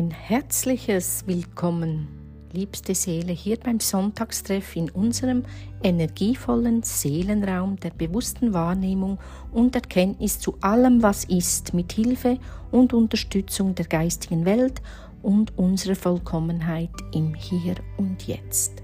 Ein herzliches Willkommen, liebste Seele, hier beim Sonntagstreff in unserem energievollen Seelenraum der bewussten Wahrnehmung und Erkenntnis zu allem, was ist, mit Hilfe und Unterstützung der geistigen Welt und unserer Vollkommenheit im Hier und Jetzt.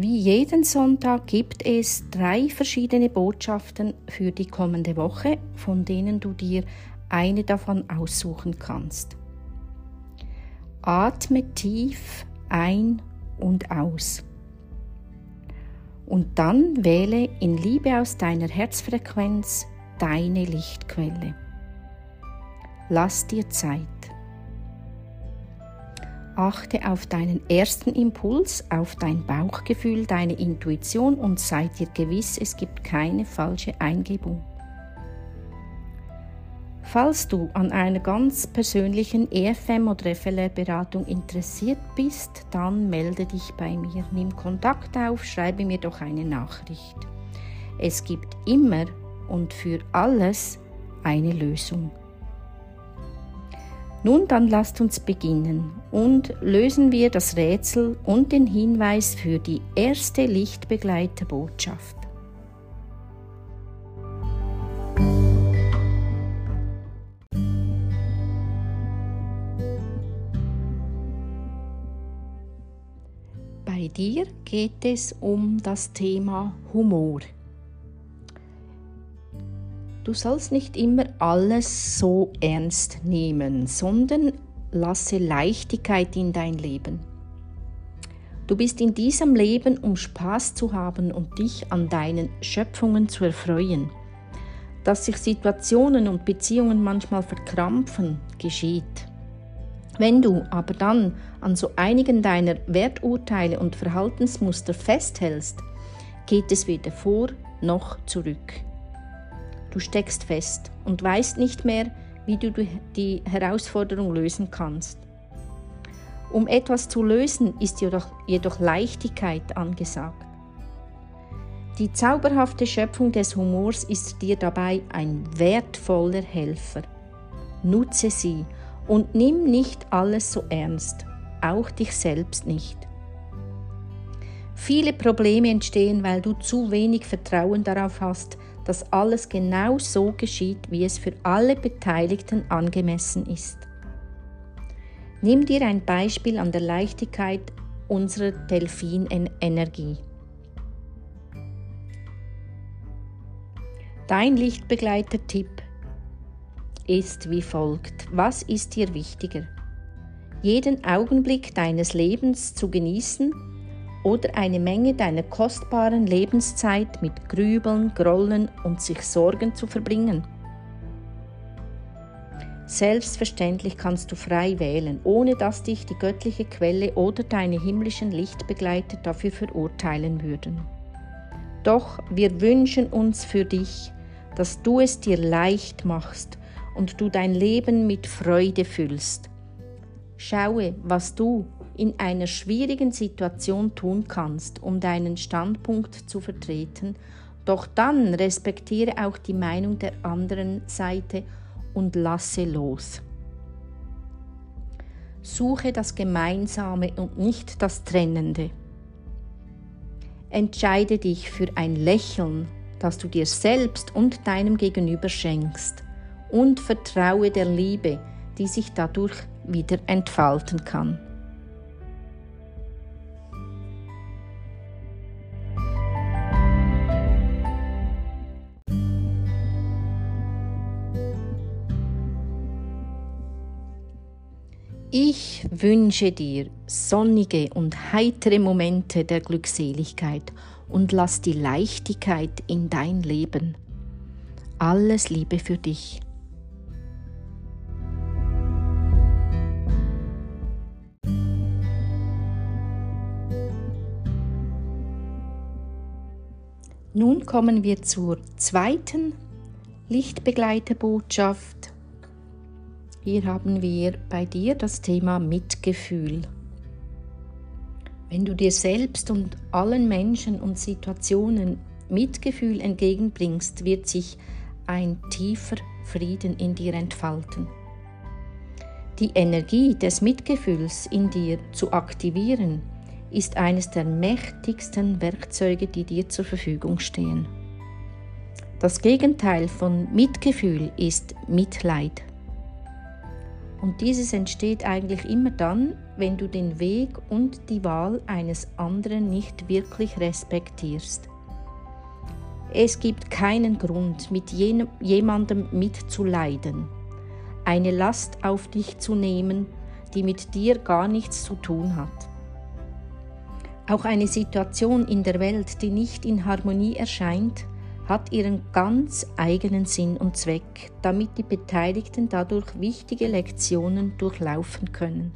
Wie jeden Sonntag gibt es drei verschiedene Botschaften für die kommende Woche, von denen du dir eine davon aussuchen kannst. Atme tief ein und aus. Und dann wähle in Liebe aus deiner Herzfrequenz deine Lichtquelle. Lass dir Zeit. Achte auf deinen ersten Impuls, auf dein Bauchgefühl, deine Intuition und sei dir gewiss, es gibt keine falsche Eingebung. Falls du an einer ganz persönlichen EFM oder FLR-Beratung interessiert bist, dann melde dich bei mir, nimm Kontakt auf, schreibe mir doch eine Nachricht. Es gibt immer und für alles eine Lösung. Nun dann lasst uns beginnen und lösen wir das Rätsel und den Hinweis für die erste Lichtbegleiterbotschaft. Bei dir geht es um das Thema Humor. Du sollst nicht immer alles so ernst nehmen, sondern lasse Leichtigkeit in dein Leben. Du bist in diesem Leben, um Spaß zu haben und dich an deinen Schöpfungen zu erfreuen. Dass sich Situationen und Beziehungen manchmal verkrampfen, geschieht. Wenn du aber dann an so einigen deiner Werturteile und Verhaltensmuster festhältst, geht es weder vor noch zurück. Du steckst fest und weißt nicht mehr, wie du die Herausforderung lösen kannst. Um etwas zu lösen, ist jedoch, jedoch Leichtigkeit angesagt. Die zauberhafte Schöpfung des Humors ist dir dabei ein wertvoller Helfer. Nutze sie und nimm nicht alles so ernst, auch dich selbst nicht. Viele Probleme entstehen, weil du zu wenig Vertrauen darauf hast, dass alles genau so geschieht, wie es für alle Beteiligten angemessen ist. Nimm dir ein Beispiel an der Leichtigkeit unserer Delfinenergie. Dein Lichtbegleiter-Tipp ist wie folgt. Was ist dir wichtiger? Jeden Augenblick deines Lebens zu genießen oder eine Menge deiner kostbaren Lebenszeit mit Grübeln, Grollen und sich Sorgen zu verbringen? Selbstverständlich kannst du frei wählen, ohne dass dich die göttliche Quelle oder deine himmlischen Lichtbegleiter dafür verurteilen würden. Doch wir wünschen uns für dich, dass du es dir leicht machst und du dein Leben mit Freude füllst. Schaue, was du in einer schwierigen Situation tun kannst, um deinen Standpunkt zu vertreten, doch dann respektiere auch die Meinung der anderen Seite und lasse los. Suche das Gemeinsame und nicht das Trennende. Entscheide dich für ein Lächeln, das du dir selbst und deinem Gegenüber schenkst, und vertraue der Liebe, die sich dadurch wieder entfalten kann. Ich wünsche dir sonnige und heitere Momente der Glückseligkeit und lass die Leichtigkeit in dein Leben. Alles Liebe für dich. Nun kommen wir zur zweiten Lichtbegleiterbotschaft hier haben wir bei dir das Thema Mitgefühl. Wenn du dir selbst und allen Menschen und Situationen Mitgefühl entgegenbringst, wird sich ein tiefer Frieden in dir entfalten. Die Energie des Mitgefühls in dir zu aktivieren, ist eines der mächtigsten Werkzeuge, die dir zur Verfügung stehen. Das Gegenteil von Mitgefühl ist Mitleid. Und dieses entsteht eigentlich immer dann, wenn du den Weg und die Wahl eines anderen nicht wirklich respektierst. Es gibt keinen Grund, mit jemandem mitzuleiden, eine Last auf dich zu nehmen, die mit dir gar nichts zu tun hat. Auch eine Situation in der Welt, die nicht in Harmonie erscheint, hat ihren ganz eigenen Sinn und Zweck, damit die Beteiligten dadurch wichtige Lektionen durchlaufen können.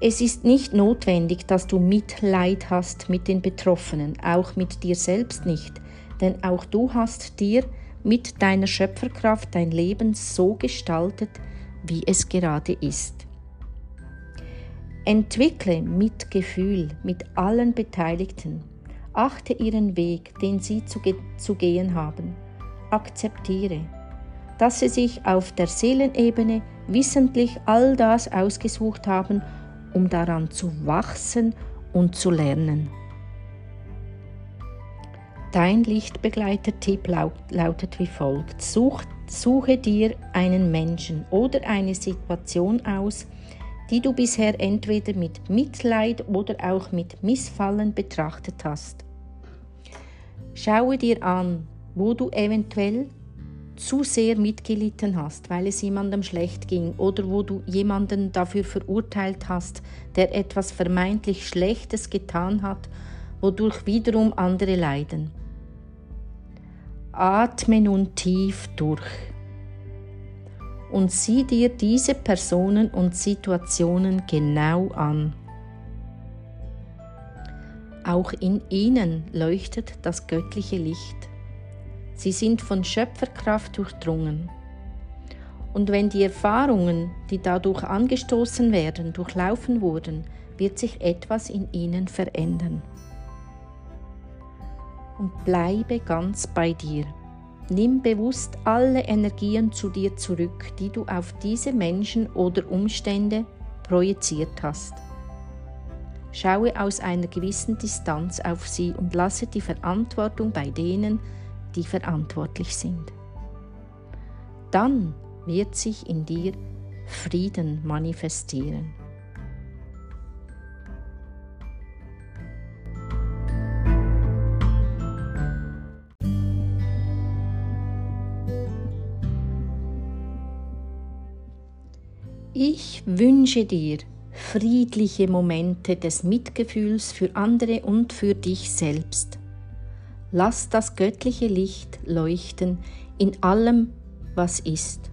Es ist nicht notwendig, dass du Mitleid hast mit den Betroffenen, auch mit dir selbst nicht, denn auch du hast dir mit deiner Schöpferkraft dein Leben so gestaltet, wie es gerade ist. Entwickle Mitgefühl mit allen Beteiligten, Achte ihren Weg, den sie zu, ge zu gehen haben. Akzeptiere, dass sie sich auf der Seelenebene wissentlich all das ausgesucht haben, um daran zu wachsen und zu lernen. Dein Lichtbegleiter-Tipp lautet wie folgt. Such, suche dir einen Menschen oder eine Situation aus, die du bisher entweder mit Mitleid oder auch mit Missfallen betrachtet hast. Schaue dir an, wo du eventuell zu sehr mitgelitten hast, weil es jemandem schlecht ging oder wo du jemanden dafür verurteilt hast, der etwas vermeintlich Schlechtes getan hat, wodurch wiederum andere leiden. Atme nun tief durch und sieh dir diese Personen und Situationen genau an. Auch in ihnen leuchtet das göttliche Licht. Sie sind von Schöpferkraft durchdrungen. Und wenn die Erfahrungen, die dadurch angestoßen werden, durchlaufen wurden, wird sich etwas in ihnen verändern. Und bleibe ganz bei dir. Nimm bewusst alle Energien zu dir zurück, die du auf diese Menschen oder Umstände projiziert hast. Schaue aus einer gewissen Distanz auf sie und lasse die Verantwortung bei denen, die verantwortlich sind. Dann wird sich in dir Frieden manifestieren. Ich wünsche dir friedliche Momente des Mitgefühls für andere und für dich selbst. Lass das göttliche Licht leuchten in allem, was ist.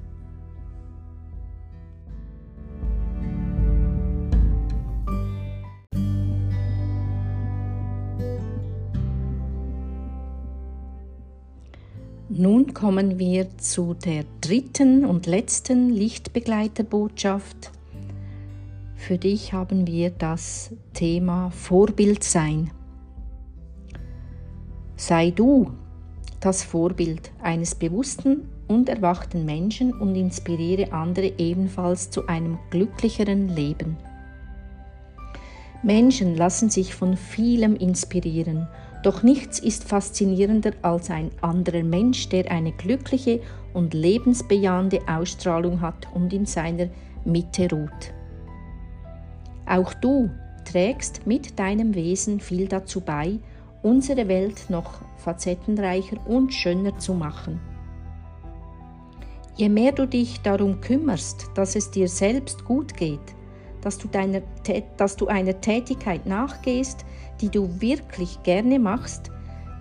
Nun kommen wir zu der dritten und letzten Lichtbegleiterbotschaft. Für dich haben wir das Thema Vorbild sein. Sei du das Vorbild eines bewussten und erwachten Menschen und inspiriere andere ebenfalls zu einem glücklicheren Leben. Menschen lassen sich von vielem inspirieren doch nichts ist faszinierender als ein anderer Mensch, der eine glückliche und lebensbejahende Ausstrahlung hat und in seiner Mitte ruht. Auch du trägst mit deinem Wesen viel dazu bei, unsere Welt noch facettenreicher und schöner zu machen. Je mehr du dich darum kümmerst, dass es dir selbst gut geht, dass du, deiner, dass du einer Tätigkeit nachgehst, die du wirklich gerne machst,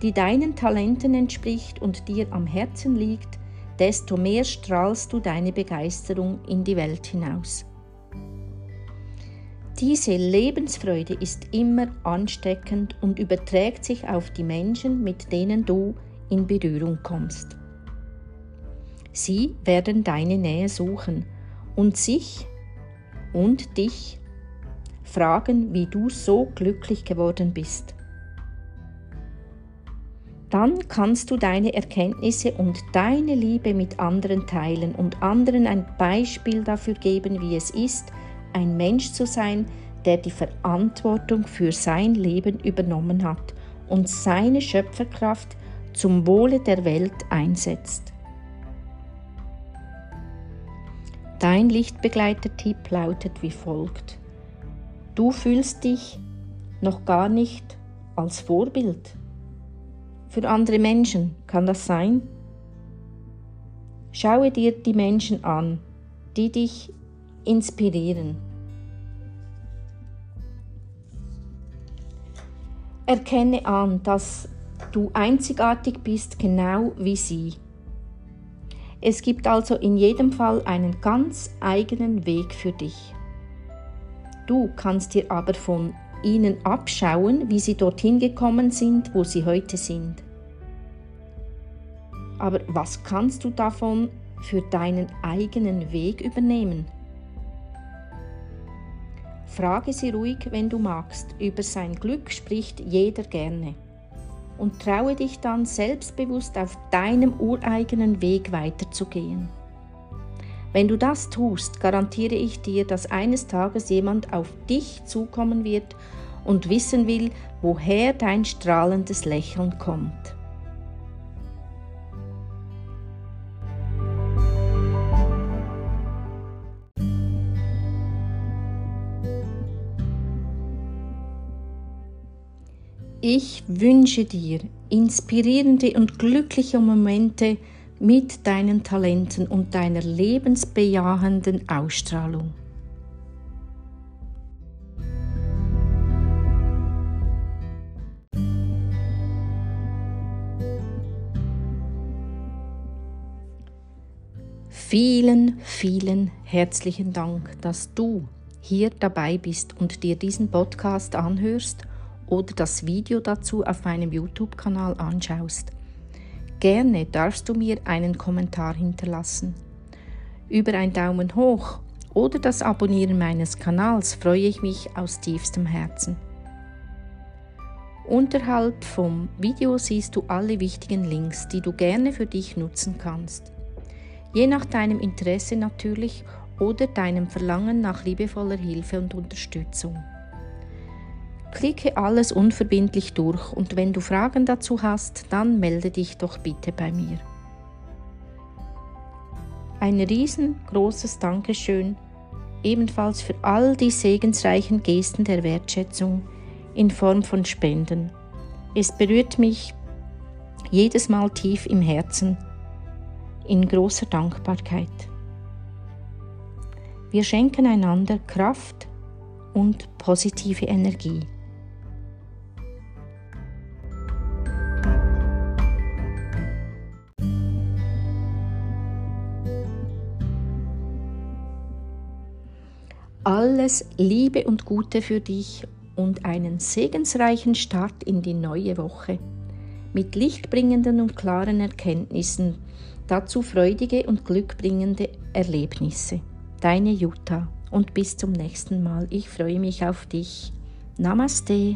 die deinen Talenten entspricht und dir am Herzen liegt, desto mehr strahlst du deine Begeisterung in die Welt hinaus. Diese Lebensfreude ist immer ansteckend und überträgt sich auf die Menschen, mit denen du in Berührung kommst. Sie werden deine Nähe suchen und sich und dich fragen, wie du so glücklich geworden bist. Dann kannst du deine Erkenntnisse und deine Liebe mit anderen teilen und anderen ein Beispiel dafür geben, wie es ist, ein Mensch zu sein, der die Verantwortung für sein Leben übernommen hat und seine Schöpferkraft zum Wohle der Welt einsetzt. Dein Lichtbegleiter-Tipp lautet wie folgt. Du fühlst dich noch gar nicht als Vorbild. Für andere Menschen kann das sein? Schaue dir die Menschen an, die dich inspirieren. Erkenne an, dass du einzigartig bist, genau wie sie. Es gibt also in jedem Fall einen ganz eigenen Weg für dich. Du kannst dir aber von ihnen abschauen, wie sie dorthin gekommen sind, wo sie heute sind. Aber was kannst du davon für deinen eigenen Weg übernehmen? Frage sie ruhig, wenn du magst. Über sein Glück spricht jeder gerne. Und traue dich dann selbstbewusst auf deinem ureigenen Weg weiterzugehen. Wenn du das tust, garantiere ich dir, dass eines Tages jemand auf dich zukommen wird und wissen will, woher dein strahlendes Lächeln kommt. Ich wünsche dir inspirierende und glückliche Momente mit deinen Talenten und deiner lebensbejahenden Ausstrahlung. Vielen, vielen herzlichen Dank, dass du hier dabei bist und dir diesen Podcast anhörst oder das Video dazu auf meinem YouTube-Kanal anschaust. Gerne darfst du mir einen Kommentar hinterlassen. Über einen Daumen hoch oder das Abonnieren meines Kanals freue ich mich aus tiefstem Herzen. Unterhalb vom Video siehst du alle wichtigen Links, die du gerne für dich nutzen kannst. Je nach deinem Interesse natürlich oder deinem Verlangen nach liebevoller Hilfe und Unterstützung. Klicke alles unverbindlich durch und wenn du Fragen dazu hast, dann melde dich doch bitte bei mir. Ein riesengroßes Dankeschön ebenfalls für all die segensreichen Gesten der Wertschätzung in Form von Spenden. Es berührt mich jedes Mal tief im Herzen in großer Dankbarkeit. Wir schenken einander Kraft und positive Energie. Alles Liebe und Gute für dich und einen segensreichen Start in die neue Woche. Mit lichtbringenden und klaren Erkenntnissen, dazu freudige und glückbringende Erlebnisse. Deine Jutta und bis zum nächsten Mal. Ich freue mich auf dich. Namaste.